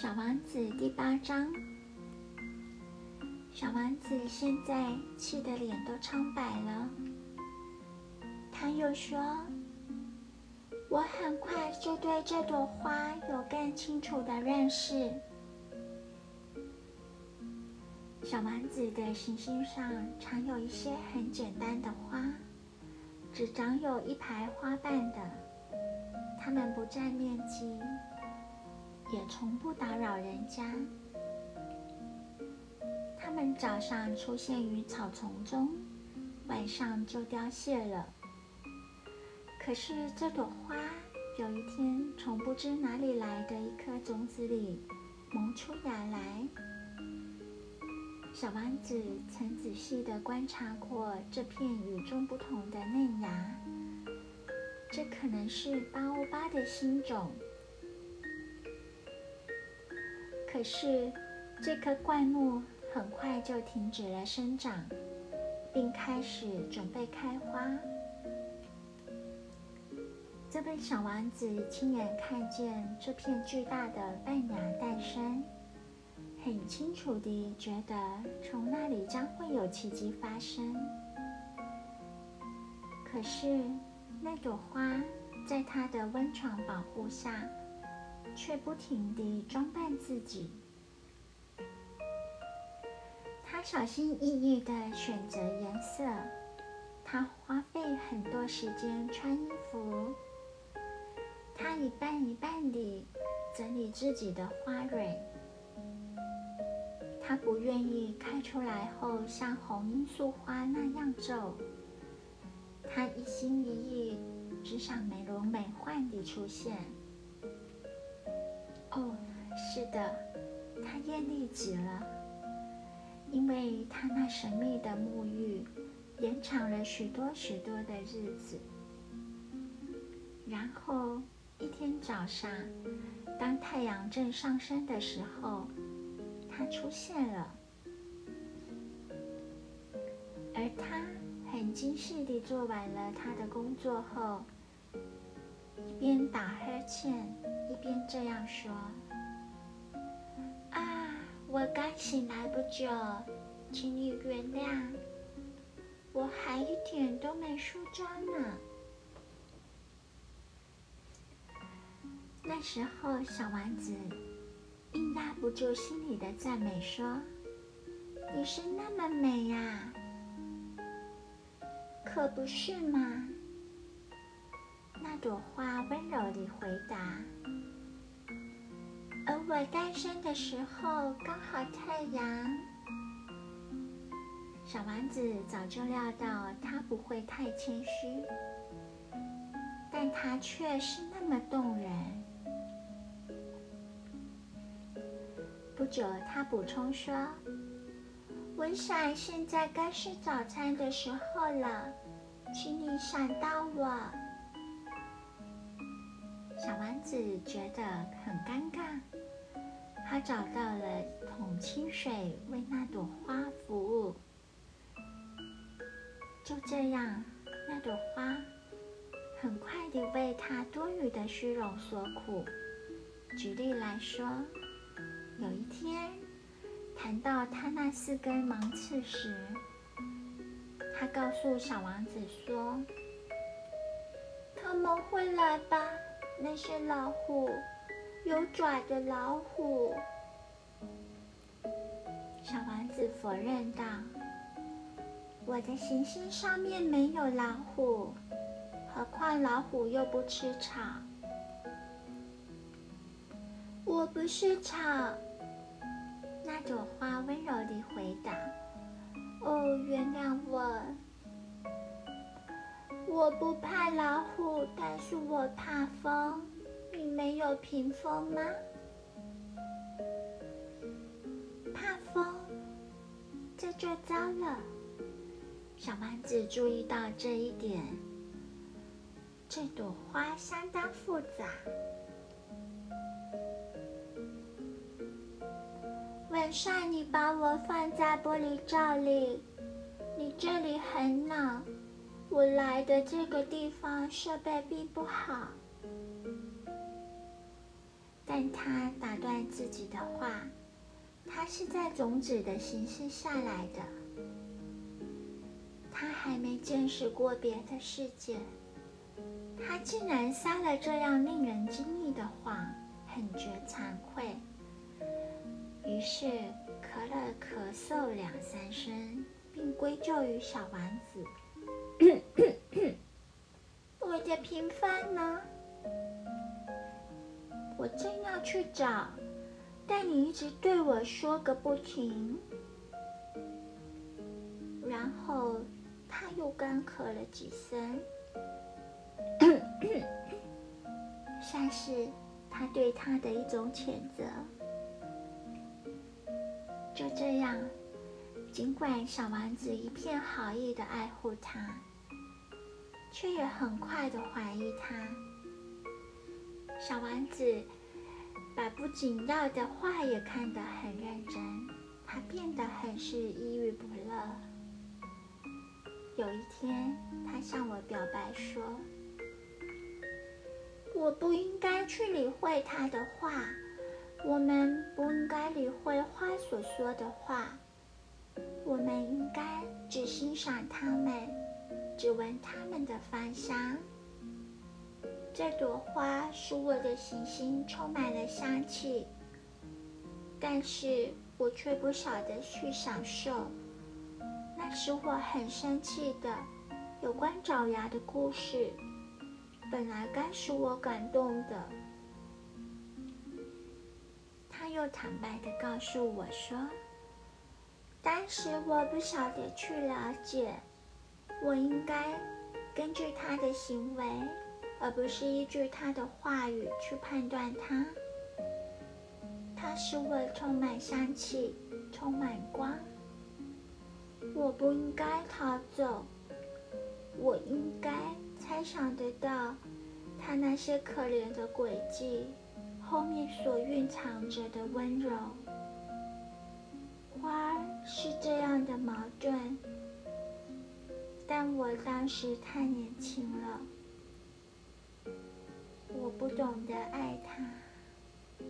小王子第八章。小王子现在气得脸都苍白了。他又说：“我很快就对这朵花有更清楚的认识。”小王子的行星上常有一些很简单的花，只长有一排花瓣的。它们不占面积。也从不打扰人家。它们早上出现于草丛中，晚上就凋谢了。可是这朵花有一天从不知哪里来的一颗种子里萌出芽来。小王子曾仔细地观察过这片与众不同的嫩芽，这可能是八欧巴的新种。可是，这棵灌木很快就停止了生长，并开始准备开花。这位小王子亲眼看见这片巨大的麦芽诞生，很清楚地觉得从那里将会有奇迹发生。可是，那朵花在他的温床保护下。却不停地装扮自己。他小心翼翼地选择颜色，他花费很多时间穿衣服，他一半一半地整理自己的花蕊。他不愿意开出来后像红罂粟花那样皱，他一心一意只想美轮美奂地出现。哦，是的，他艳丽极了，因为他那神秘的沐浴延长了许多许多的日子。然后一天早上，当太阳正上升的时候，他出现了，而他很精细地做完了他的工作后，一边打呵欠。一边这样说：“啊，我刚醒来不久，请你原谅，我还一点都没梳妆呢。”那时候，小王子应压不住心里的赞美，说：“你是那么美呀，可不是吗？”朵花温柔地回答。而我诞生的时候刚好太阳。小丸子早就料到他不会太谦虚，但他却是那么动人。不久，他补充说：“我想现在该是早餐的时候了，请你想到我。”小丸子觉得很尴尬。他找到了桶清水，为那朵花服务。就这样，那朵花很快地为他多余的虚荣所苦。举例来说，有一天谈到他那四根芒刺时，他告诉小王子说：“他们会来吧？那些老虎。”有爪的老虎，小王子否认道：“我的行星上面没有老虎，何况老虎又不吃草。”我不是草，那朵花温柔地回答：“哦，原谅我，我不怕老虎，但是我怕风。”你没有屏风吗？怕风，这就糟了。小丸子注意到这一点。这朵花相当复杂。晚上你把我放在玻璃罩里，你这里很冷。我来的这个地方设备并不好。但他打断自己的话，他是在种子的形式下来的，他还没见识过别的世界，他竟然撒了这样令人惊异的谎，很觉惭愧。于是咳了咳嗽两三声，并归咎于小丸子：“的平凡呢？我正要去找，但你一直对我说个不停。”然后他又干咳了几声，像是他对他的一种谴责。就这样，尽管小丸子一片好意的爱护他，却也很快的怀疑他。小丸子把不仅要的话也看得很认真，他变得很是抑郁不乐。有一天，他向我表白说：“我不应该去理会他的话。”我们不应该理会花所说的话，我们应该只欣赏它们，只闻它们的芳香。这朵花使我的行星充满了香气，但是我却不晓得去享受。那使我很生气的有关爪牙的故事，本来该使我感动的。他又坦白的告诉我说：“当时我不晓得去了解，我应该根据他的行为，而不是依据他的话语去判断他。他使我充满香气，充满光。我不应该逃走，我应该猜想得到他那些可怜的轨迹。”后面所蕴藏着的温柔，花儿是这样的矛盾，但我当时太年轻了，我不懂得爱他。